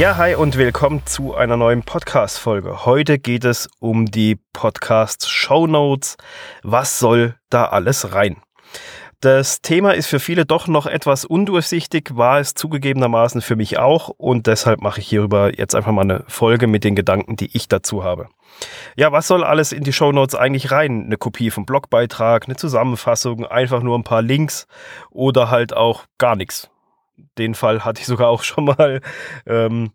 Ja, hi und willkommen zu einer neuen Podcast-Folge. Heute geht es um die Podcast-Show Notes. Was soll da alles rein? Das Thema ist für viele doch noch etwas undurchsichtig, war es zugegebenermaßen für mich auch und deshalb mache ich hierüber jetzt einfach mal eine Folge mit den Gedanken, die ich dazu habe. Ja, was soll alles in die Show Notes eigentlich rein? Eine Kopie vom Blogbeitrag, eine Zusammenfassung, einfach nur ein paar Links oder halt auch gar nichts den Fall hatte ich sogar auch schon mal. Ähm,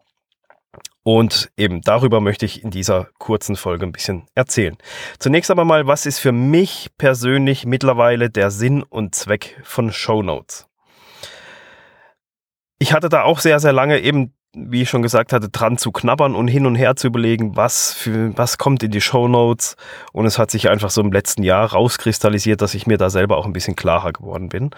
und eben darüber möchte ich in dieser kurzen Folge ein bisschen erzählen. Zunächst aber mal, was ist für mich persönlich mittlerweile der Sinn und Zweck von Show Notes? Ich hatte da auch sehr, sehr lange eben, wie ich schon gesagt hatte, dran zu knabbern und hin und her zu überlegen, was für, was kommt in die Show Notes. Und es hat sich einfach so im letzten Jahr rauskristallisiert, dass ich mir da selber auch ein bisschen klarer geworden bin.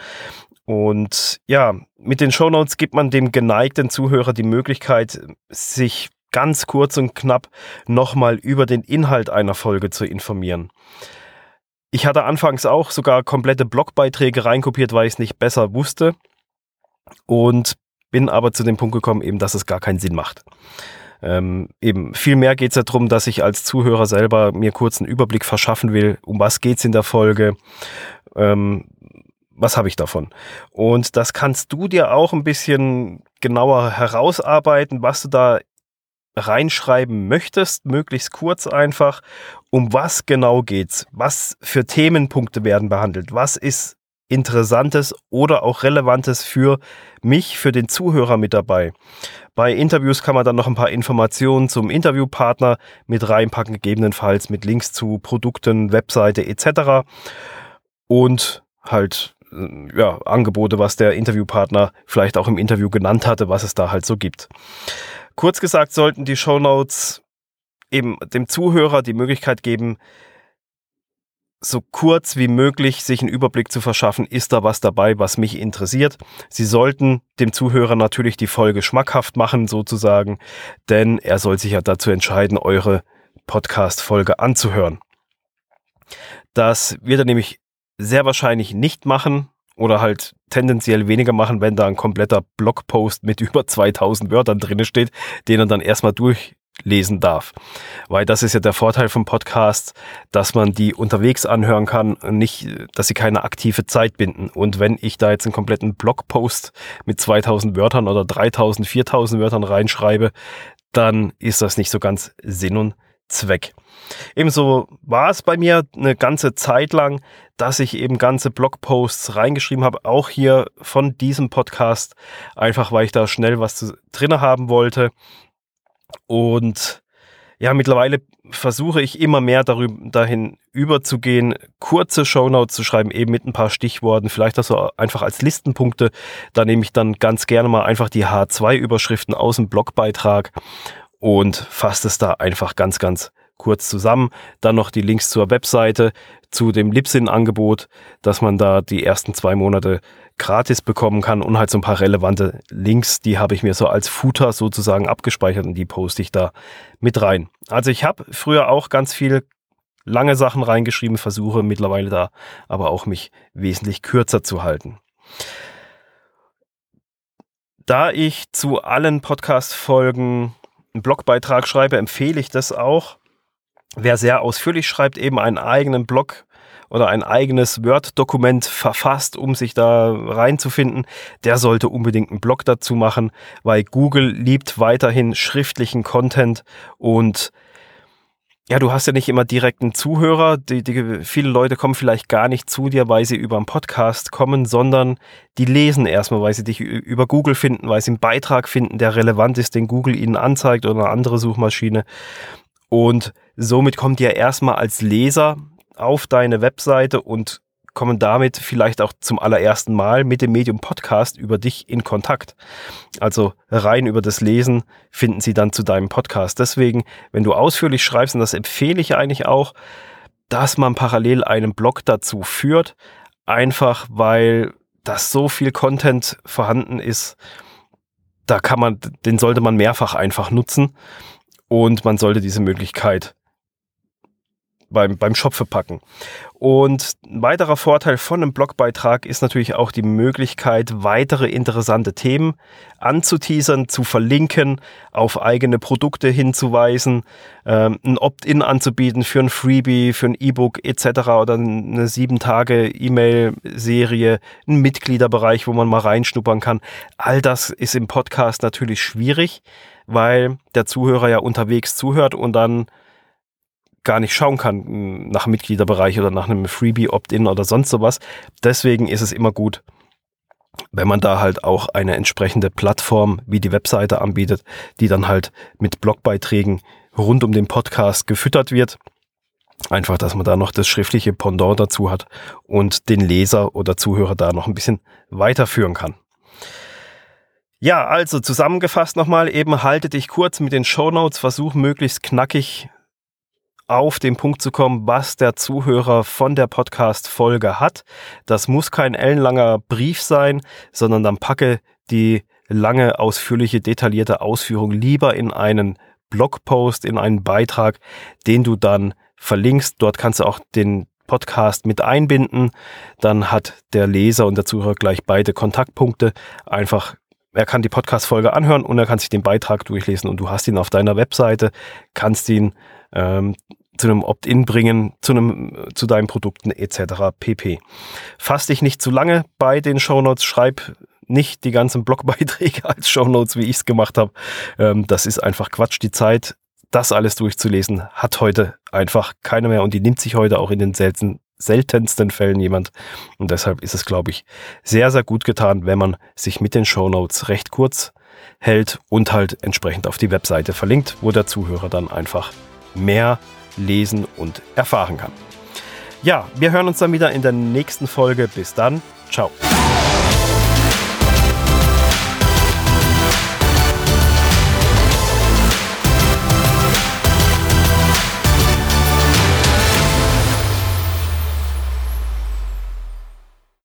Und ja, mit den Shownotes gibt man dem geneigten Zuhörer die Möglichkeit, sich ganz kurz und knapp nochmal über den Inhalt einer Folge zu informieren. Ich hatte anfangs auch sogar komplette Blogbeiträge reinkopiert, weil ich es nicht besser wusste. Und bin aber zu dem Punkt gekommen, eben, dass es gar keinen Sinn macht. Ähm, eben vielmehr geht es ja darum, dass ich als Zuhörer selber mir kurz einen Überblick verschaffen will, um was geht es in der Folge, ähm, was habe ich davon? Und das kannst du dir auch ein bisschen genauer herausarbeiten, was du da reinschreiben möchtest, möglichst kurz einfach. Um was genau geht's? Was für Themenpunkte werden behandelt? Was ist Interessantes oder auch Relevantes für mich, für den Zuhörer mit dabei? Bei Interviews kann man dann noch ein paar Informationen zum Interviewpartner mit reinpacken, gegebenenfalls mit Links zu Produkten, Webseite etc. Und halt ja, Angebote, was der Interviewpartner vielleicht auch im Interview genannt hatte, was es da halt so gibt. Kurz gesagt sollten die Show Notes eben dem Zuhörer die Möglichkeit geben, so kurz wie möglich sich einen Überblick zu verschaffen, ist da was dabei, was mich interessiert. Sie sollten dem Zuhörer natürlich die Folge schmackhaft machen, sozusagen, denn er soll sich ja dazu entscheiden, eure Podcast-Folge anzuhören. Das wird er nämlich sehr wahrscheinlich nicht machen oder halt tendenziell weniger machen, wenn da ein kompletter Blogpost mit über 2000 Wörtern drin steht, den er dann erstmal durchlesen darf. Weil das ist ja der Vorteil vom Podcast, dass man die unterwegs anhören kann und nicht, dass sie keine aktive Zeit binden. Und wenn ich da jetzt einen kompletten Blogpost mit 2000 Wörtern oder 3000, 4000 Wörtern reinschreibe, dann ist das nicht so ganz Sinn und Zweck. Ebenso war es bei mir eine ganze Zeit lang, dass ich eben ganze Blogposts reingeschrieben habe, auch hier von diesem Podcast, einfach weil ich da schnell was drin haben wollte. Und ja, mittlerweile versuche ich immer mehr darüber, dahin überzugehen, kurze Shownotes zu schreiben, eben mit ein paar Stichworten, vielleicht das so einfach als Listenpunkte. Da nehme ich dann ganz gerne mal einfach die H2-Überschriften aus dem Blogbeitrag und fasse es da einfach ganz, ganz kurz zusammen. Dann noch die Links zur Webseite, zu dem Libsyn-Angebot, dass man da die ersten zwei Monate gratis bekommen kann und halt so ein paar relevante Links, die habe ich mir so als Footer sozusagen abgespeichert und die poste ich da mit rein. Also ich habe früher auch ganz viel lange Sachen reingeschrieben, versuche mittlerweile da aber auch mich wesentlich kürzer zu halten. Da ich zu allen Podcast-Folgen einen Blogbeitrag schreibe, empfehle ich das auch. Wer sehr ausführlich schreibt, eben einen eigenen Blog oder ein eigenes Word-Dokument verfasst, um sich da reinzufinden, der sollte unbedingt einen Blog dazu machen, weil Google liebt weiterhin schriftlichen Content und ja, du hast ja nicht immer direkten Zuhörer. Die, die, viele Leute kommen vielleicht gar nicht zu dir, weil sie über einen Podcast kommen, sondern die lesen erstmal, weil sie dich über Google finden, weil sie einen Beitrag finden, der relevant ist, den Google ihnen anzeigt oder eine andere Suchmaschine. Und somit kommt ihr erstmal als Leser auf deine Webseite und kommen damit vielleicht auch zum allerersten Mal mit dem Medium Podcast über dich in Kontakt. Also rein über das Lesen finden sie dann zu deinem Podcast. Deswegen, wenn du ausführlich schreibst, und das empfehle ich eigentlich auch, dass man parallel einen Blog dazu führt, einfach weil das so viel Content vorhanden ist, da kann man, den sollte man mehrfach einfach nutzen und man sollte diese Möglichkeit beim, beim Shop verpacken. Und ein weiterer Vorteil von einem Blogbeitrag ist natürlich auch die Möglichkeit, weitere interessante Themen anzuteasern, zu verlinken, auf eigene Produkte hinzuweisen, ähm, ein Opt-in anzubieten für ein Freebie, für ein E-Book etc. oder eine sieben Tage E-Mail-Serie, ein Mitgliederbereich, wo man mal reinschnuppern kann. All das ist im Podcast natürlich schwierig, weil der Zuhörer ja unterwegs zuhört und dann gar nicht schauen kann hm, nach Mitgliederbereich oder nach einem Freebie, Opt-in oder sonst sowas. Deswegen ist es immer gut, wenn man da halt auch eine entsprechende Plattform wie die Webseite anbietet, die dann halt mit Blogbeiträgen rund um den Podcast gefüttert wird. Einfach, dass man da noch das schriftliche Pendant dazu hat und den Leser oder Zuhörer da noch ein bisschen weiterführen kann. Ja, also zusammengefasst nochmal, eben halte dich kurz mit den Show Notes, versuch möglichst knackig auf den Punkt zu kommen, was der Zuhörer von der Podcast-Folge hat. Das muss kein ellenlanger Brief sein, sondern dann packe die lange, ausführliche, detaillierte Ausführung lieber in einen Blogpost, in einen Beitrag, den du dann verlinkst. Dort kannst du auch den Podcast mit einbinden. Dann hat der Leser und der Zuhörer gleich beide Kontaktpunkte. Einfach, er kann die Podcast-Folge anhören und er kann sich den Beitrag durchlesen und du hast ihn auf deiner Webseite, kannst ihn ähm, zu einem Opt-in bringen, zu einem, zu deinen Produkten etc. pp. Fass dich nicht zu lange bei den Shownotes, schreib nicht die ganzen Blogbeiträge als Shownotes, wie ich es gemacht habe. Ähm, das ist einfach Quatsch. Die Zeit, das alles durchzulesen, hat heute einfach keiner mehr und die nimmt sich heute auch in den selten, seltensten Fällen jemand. Und deshalb ist es, glaube ich, sehr, sehr gut getan, wenn man sich mit den Shownotes recht kurz hält und halt entsprechend auf die Webseite verlinkt, wo der Zuhörer dann einfach mehr lesen und erfahren kann. Ja, wir hören uns dann wieder in der nächsten Folge. Bis dann. Ciao.